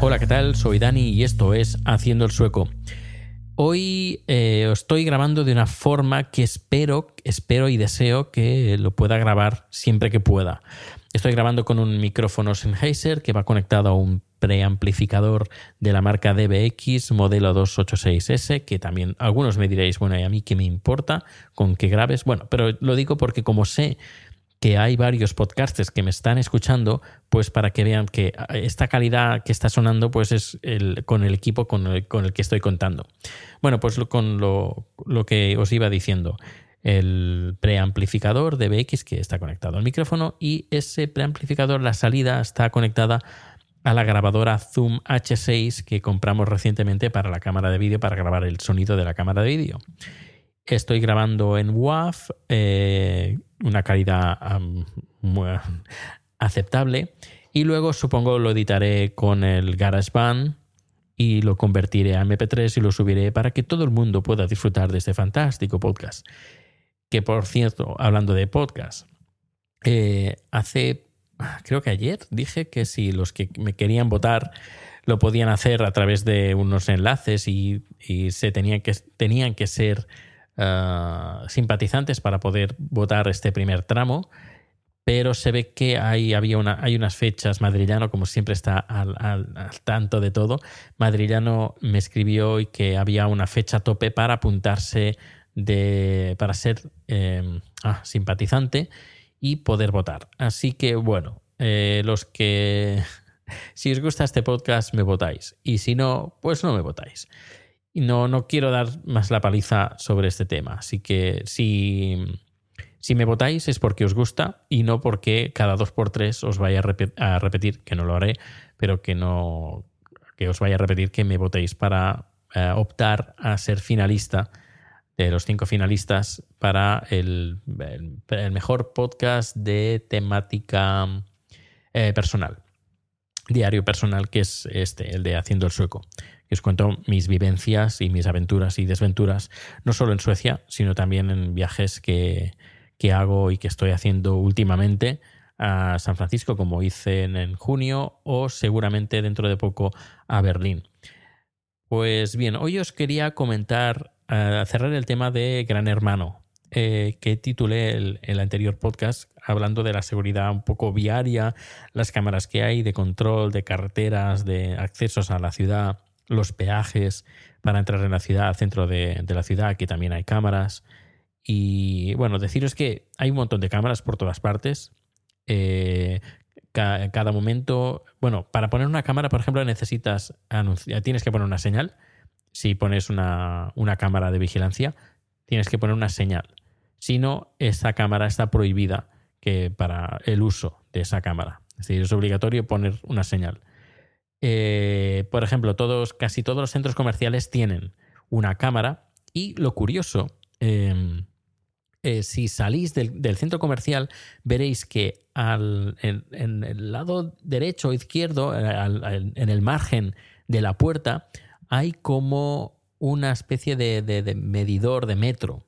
Hola, ¿qué tal? Soy Dani y esto es Haciendo el Sueco. Hoy eh, os estoy grabando de una forma que espero, espero y deseo que lo pueda grabar siempre que pueda. Estoy grabando con un micrófono Sennheiser que va conectado a un preamplificador de la marca DBX modelo 286S, que también algunos me diréis, bueno, ¿y a mí qué me importa con que grabes? Bueno, pero lo digo porque como sé que hay varios podcasters que me están escuchando, pues para que vean que esta calidad que está sonando, pues es el, con el equipo con el, con el que estoy contando. Bueno, pues con lo, lo que os iba diciendo, el preamplificador de BX que está conectado al micrófono y ese preamplificador, la salida está conectada a la grabadora Zoom H6 que compramos recientemente para la cámara de vídeo, para grabar el sonido de la cámara de vídeo. Estoy grabando en WAV, eh, una calidad muy aceptable. Y luego supongo lo editaré con el GarageBand y lo convertiré a MP3 y lo subiré para que todo el mundo pueda disfrutar de este fantástico podcast. Que por cierto, hablando de podcast, eh, hace, creo que ayer dije que si los que me querían votar lo podían hacer a través de unos enlaces y, y se tenían que, tenían que ser ah, simpatizantes para poder votar este primer tramo. Pero se ve que hay, había una, hay unas fechas. Madrillano, como siempre, está al, al- tanto de todo. Madrillano me escribió y que había una fecha tope para apuntarse de, para ser eh, ah, simpatizante y poder votar. Así que, bueno, eh, los que si os gusta este podcast, me votáis. Y si no, pues no me votáis. Y no, no quiero dar más la paliza sobre este tema. Así que si, si me votáis es porque os gusta y no porque cada dos por tres os vaya a, repe- a repetir, que no lo haré, pero que no que os vaya a repetir que me votéis para eh, optar a ser finalista de los cinco finalistas para el, el- el mejor podcast de temática eh, personal diario personal que es este, el de Haciendo el Sueco, que os cuento mis vivencias y mis aventuras y desventuras, no solo en Suecia, sino también en viajes que, que hago y que estoy haciendo últimamente a San Francisco, como hice en, junio, o seguramente dentro de poco a Berlín. Pues bien, hoy os quería comentar, eh, cerrar el tema de Gran Hermano, eh, que titulé el, anterior podcast hablando de la seguridad un poco viaria, las cámaras que hay de control de carreteras, de accesos a la ciudad, los peajes para entrar en la ciudad, centro de, de la ciudad, que también hay cámaras. Y bueno, deciros que hay un montón de cámaras por todas partes. Eh, ca- cada momento, bueno, para poner una cámara, por ejemplo, necesitas tienes que poner una señal. Si pones una, una cámara de vigilancia, tienes que poner una señal. Si no, esa cámara está prohibida que para el uso de esa cámara. Es decir, es obligatorio poner una señal. Eh, por ejemplo, todos, casi todos los centros comerciales tienen una cámara y lo curioso, eh, eh, si salís del, centro comercial, veréis que al, en, el lado derecho o izquierdo, eh, en el margen de la puerta, hay como una especie de medidor de metro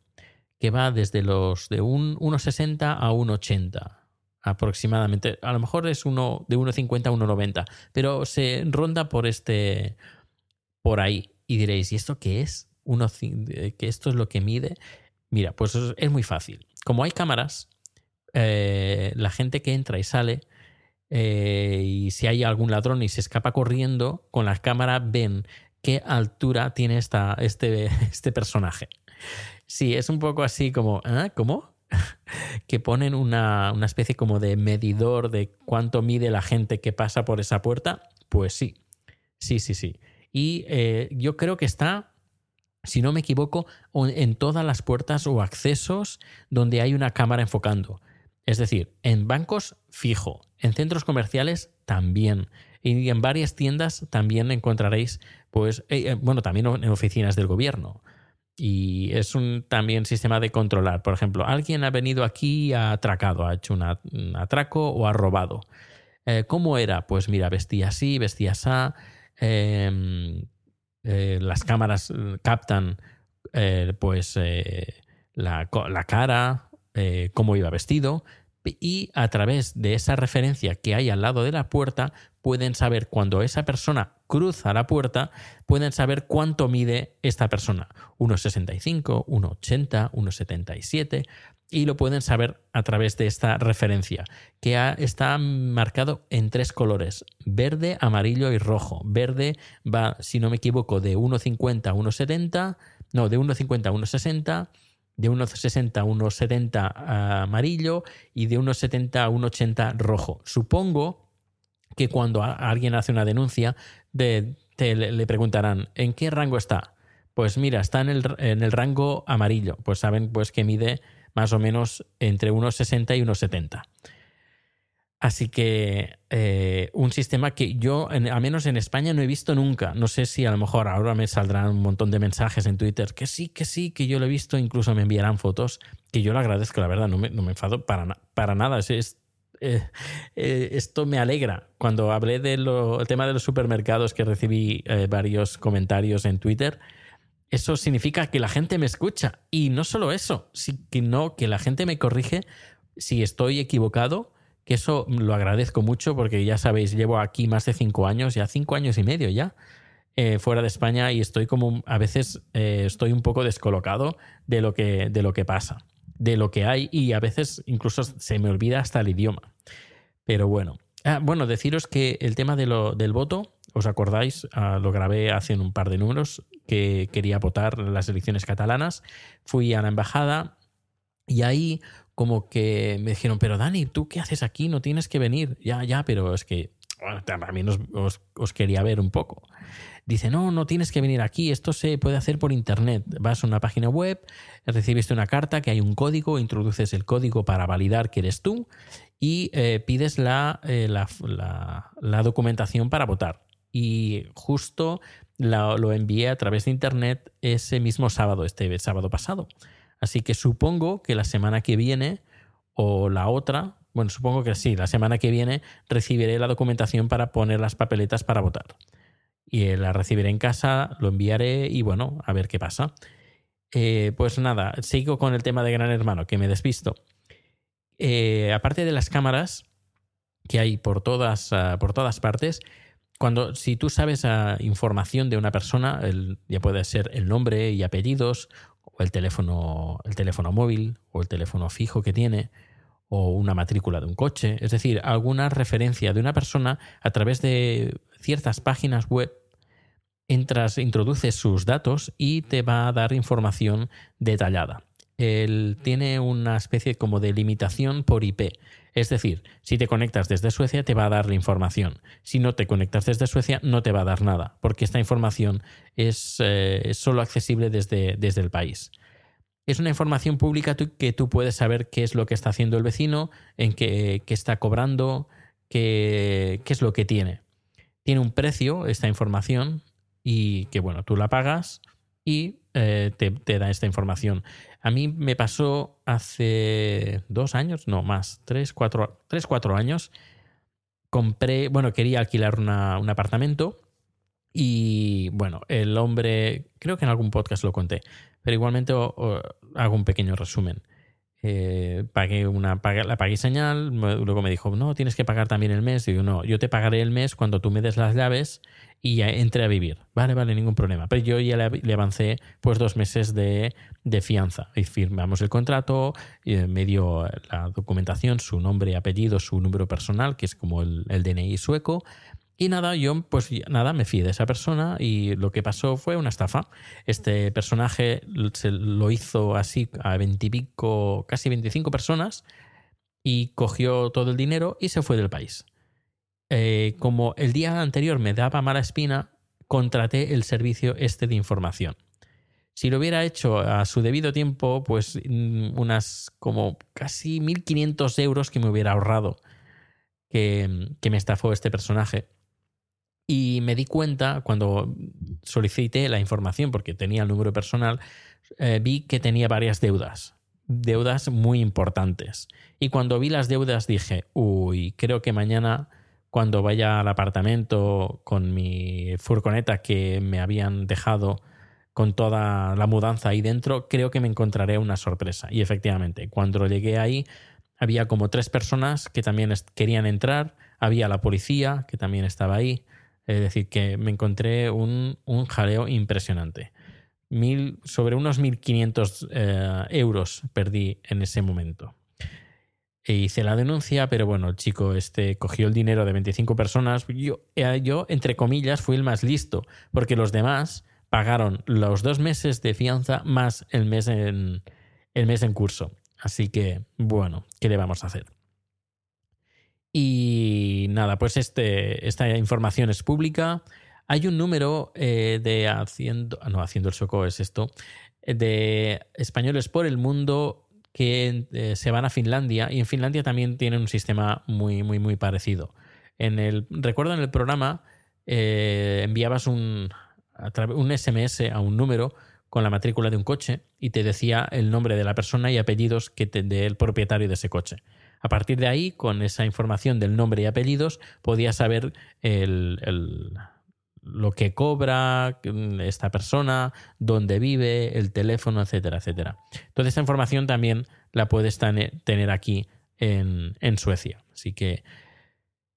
que va desde los de un 1,60 a 1,80 aproximadamente. A lo mejor es uno de 1,50 a 1,90, pero se ronda por este por ahí. Y diréis, ¿y esto qué es? Uno, eh, que esto es lo que mide. Mira, pues es, muy fácil. Como hay cámaras, eh, la gente que entra y sale, eh, y si hay algún ladrón y se escapa corriendo, con la cámara ven qué altura tiene esta, este, este personaje. Sí, es un poco así como, ¿eh? ¿cómo? que ponen una, una, especie como de medidor de cuánto mide la gente que pasa por esa puerta. Pues sí, sí, sí, sí. Y eh, yo creo que está si no me equivoco, en todas las puertas o accesos donde hay una cámara enfocando. Es decir, en bancos fijo, en centros comerciales también. Y en varias tiendas también encontraréis, pues, eh, eh, bueno, también en oficinas del gobierno. Y es un también sistema de controlar. Por ejemplo, alguien ha venido aquí ha atracado, ha hecho un atraco o ha robado. Eh, ¿Cómo era? Pues mira, vestía así, vestía así. Eh, eh, las cámaras captan eh, pues eh, la, la, cara, cómo iba vestido, y a través de esa referencia que hay al lado de la puerta pueden saber cuando esa persona cruza la puerta, pueden saber cuánto mide esta persona. 1,65, 1,80, 1,77 y lo pueden saber a través de esta referencia, que está marcado en tres colores, verde, amarillo y rojo. Verde va, si no me equivoco, de 1,50 a 1,70, no, de 1,50 a 1,60, de 1,60 a 1,70 amarillo y de 1,70 a 1,80 rojo. Supongo que cuando alguien hace una denuncia, de, te, le preguntarán, ¿en qué rango está? Pues mira, está en el, en el rango amarillo. Pues saben pues que mide más o menos entre unos 60 y unos 70. Así que eh, un sistema que yo, al menos en España, no he visto nunca. No sé si a lo mejor ahora me saldrán un montón de mensajes en Twitter que sí, que sí, que yo lo he visto, incluso me enviarán fotos, que yo lo agradezco, la verdad, no me, no me enfado para, para nada. Es eh, esto me alegra. Cuando hablé del tema de los supermercados, que recibí eh, varios comentarios en Twitter, eso significa que la gente me escucha. Y no solo eso, sino que la gente me corrige si estoy equivocado, que eso lo agradezco mucho porque ya sabéis, llevo aquí más de cinco años, ya cinco años y medio ya. Eh, fuera de España y estoy como a veces estoy un poco descolocado de lo que de lo que pasa de lo que hay y a veces incluso se me olvida hasta el idioma pero bueno ah, bueno deciros que el tema de lo, del voto os acordáis ah, lo grabé hace un par de números que quería votar las elecciones catalanas. Fui a la embajada y ahí como que me dijeron, pero Dani, ¿tú qué haces aquí? No tienes que venir. Ya, ya, pero es que bueno, también os, os, os, quería ver un poco. Dice, no, no tienes que venir aquí, esto se puede hacer por internet. Vas a una página web, recibiste una carta que hay un código, introduces el código para validar que eres tú y eh, pides la, eh, la, la, la documentación para votar. Y justo lo envié a través de internet ese mismo sábado, este sábado pasado. Así que supongo que la semana que viene o la otra, bueno, supongo que sí, la semana que viene recibiré la documentación para poner las papeletas para votar. Y la recibiré en casa, lo enviaré y bueno, a ver qué pasa. Eh, pues nada, sigo con el tema de Gran Hermano, que me despisto. Eh, aparte de las cámaras que hay por todas, uh, por todas partes, cuando si tú sabes uh, información de una persona, el, ya puede ser el nombre y apellidos, o el teléfono, el teléfono móvil, o el teléfono fijo que tiene, o una matrícula de un coche, es decir, alguna referencia de una persona a través de ciertas páginas web, entras, introduces sus datos y te va a dar información detallada. Él tiene una especie como de limitación por IP. Es decir, si te conectas desde Suecia te va a dar la información. Si no te conectas desde Suecia no te va a dar nada, porque esta información es, eh, solo accesible desde, desde el país. Es una información pública que tú puedes saber qué es lo que está haciendo el vecino, en qué, qué está cobrando, qué, qué es lo que tiene. Tiene un precio esta información y que bueno, tú la pagas y eh, te, da esta información. A mí me pasó hace dos años, no más, tres, cuatro, tres, cuatro años. Compré, bueno, quería alquilar una, un apartamento y bueno, el hombre, creo que en algún podcast lo conté, pero igualmente hago un pequeño resumen. Eh, pagué una, pagué- la pagué señal, luego me dijo, no, tienes que pagar también el mes. Digo, no, yo te pagaré el mes cuando tú me des las llaves y ya entre a vivir. Vale, vale, ningún problema. Pero yo ya le, avancé pues dos meses de, de fianza. Y firmamos el contrato, eh, me dio la documentación, su nombre apellido, su número personal, que es como el, el DNI sueco. Y nada, yo pues nada, me fié de esa persona y lo que pasó fue una estafa. Este personaje se lo hizo así a veintipico, casi 25 personas y cogió todo el dinero y se fue del país. Eh, como el día anterior me daba mala espina, contraté el servicio este de información. Si lo hubiera hecho a su debido tiempo, pues mm, unas como casi 1.500 euros que me hubiera ahorrado que, me estafó este personaje. Y me di cuenta cuando solicité la información, porque tenía el número personal, eh, vi que tenía varias deudas, deudas muy importantes. Y cuando vi las deudas dije, uy, creo que mañana cuando vaya al apartamento con mi furgoneta que me habían dejado con toda la mudanza ahí dentro, creo que me encontraré una sorpresa. Y efectivamente, cuando llegué ahí, había como tres personas que también querían entrar, había la policía que también estaba ahí, es decir, que me encontré un, un jaleo impresionante. Mil, sobre unos 1.500 eh, euros perdí en ese momento. E hice la denuncia, pero bueno, el chico este cogió el dinero de 25 personas. Yo, eh, yo, entre comillas, fui el más listo, porque los demás pagaron los dos meses de fianza más el mes en, el mes en curso. Así que, bueno, ¿qué le vamos a hacer? Y nada, pues este, esta información es pública. Hay un número eh, de Haciendo, no, Haciendo el Soco es esto, eh, de españoles por el mundo que eh, se van a Finlandia y en Finlandia también tienen un sistema muy, muy, muy parecido. En el, recuerdo en el programa eh, enviabas un, un SMS a un número con la matrícula de un coche y te decía el nombre de la persona y apellidos que te- del propietario de ese coche. A partir de ahí, con esa información del nombre y apellidos, podías saber el- lo que cobra mm, esta persona, dónde vive, el teléfono, etcétera, etcétera. Toda esta información también la puedes tener aquí en, en Suecia. Así que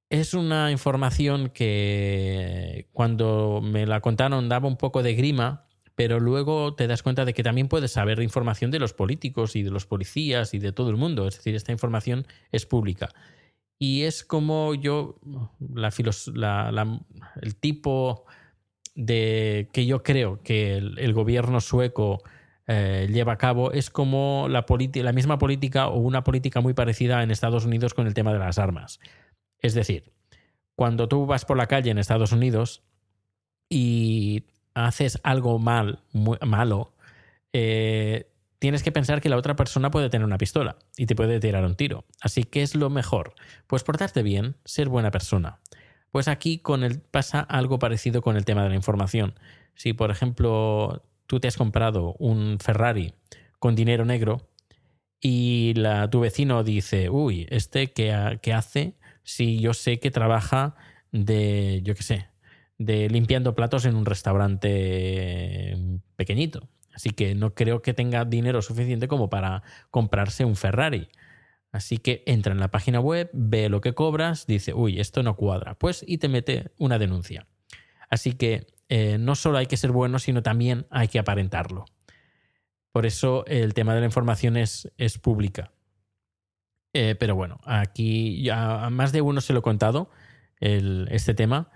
es una información que cuando me la contaron daba un poco de grima, pero luego te das cuenta de que también puedes saber información de los políticos y de los policías y de todo el mundo. Es decir, esta información es pública. Y es como yo, la filos- la- el tipo de que yo creo que el, gobierno sueco eh, lleva a cabo es como la, la misma política o una política muy parecida en Estados Unidos con el tema de las armas. Es decir, cuando tú vas por la calle en Estados Unidos y haces algo mal, muy- malo, eh, tienes que pensar que la otra persona puede tener una pistola y te puede tirar un tiro. Así que es lo mejor. Pues portarte bien, ser buena persona. Pues aquí con el, pasa algo parecido con el tema de la información. Si, por ejemplo, tú te has comprado un Ferrari con dinero negro y tu vecino dice, uy, este que hace si yo sé que trabaja de, yo qué sé, de limpiando platos en un restaurante pequeñito. Así que no creo que tenga dinero suficiente como para comprarse un Ferrari. Así que entra en la página web, ve lo que cobras, dice, uy, esto no cuadra, pues y te mete una denuncia. Así que eh, no solo hay que ser bueno, sino también hay que aparentarlo. Por eso el tema de la información es, es pública. Eh, pero bueno, aquí ya a más de uno se lo he contado el- este tema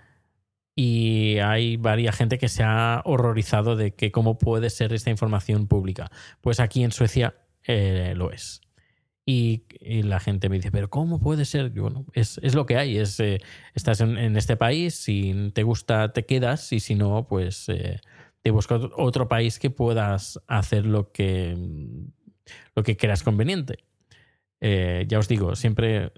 y hay varias gente que se ha horrorizado de que cómo puede ser esta información pública. Pues aquí en Suecia eh, lo es. Y, y la gente me dice, pero ¿cómo puede ser? Y bueno, es, es lo que hay. Es, eh, estás en, en este país, si te gusta te quedas y si no, pues eh, te buscas otro país que puedas hacer lo que, lo que creas conveniente. Eh, ya os digo, siempre eh,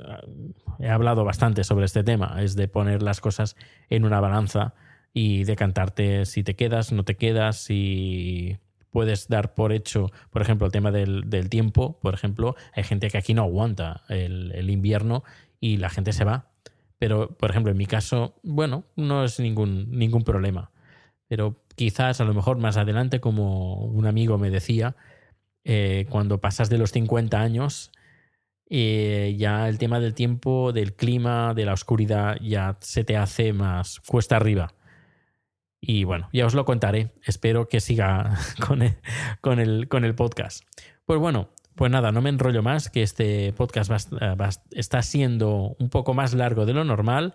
he hablado bastante sobre este tema, es de poner las cosas en una balanza y decantarte si te quedas, no te quedas, si puedes dar por hecho, por ejemplo, el tema del, del tiempo, por ejemplo, hay gente que aquí no aguanta el, el invierno y la gente se va. Pero, por ejemplo, en mi caso, bueno, no es ningún, ningún problema. Pero quizás a lo mejor más adelante, como un amigo me decía, eh, cuando pasas de los 50 años, eh, ya el tema del tiempo, del clima, de la oscuridad, ya se te hace más cuesta arriba. Y bueno, ya os lo contaré. Espero que siga con el, con el, con el podcast. Pues bueno, pues nada, no me enrollo más, que este podcast está siendo un poco más largo de lo normal.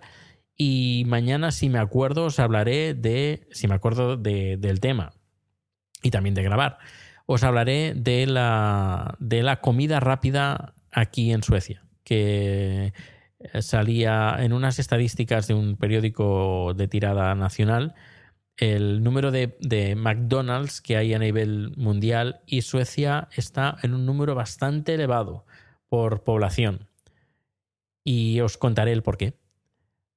Y mañana, si me acuerdo, os hablaré de, si me acuerdo de, del tema y también de grabar, os hablaré de la, de la comida rápida aquí en Suecia, que salía en unas estadísticas de un periódico de tirada nacional el número de, de, McDonald's que hay a nivel mundial y Suecia está en un número bastante elevado por población. Y os contaré el por qué.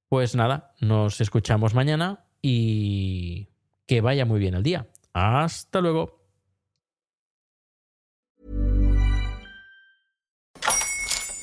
Pues nada, nos escuchamos mañana y que vaya muy bien el día. Hasta luego.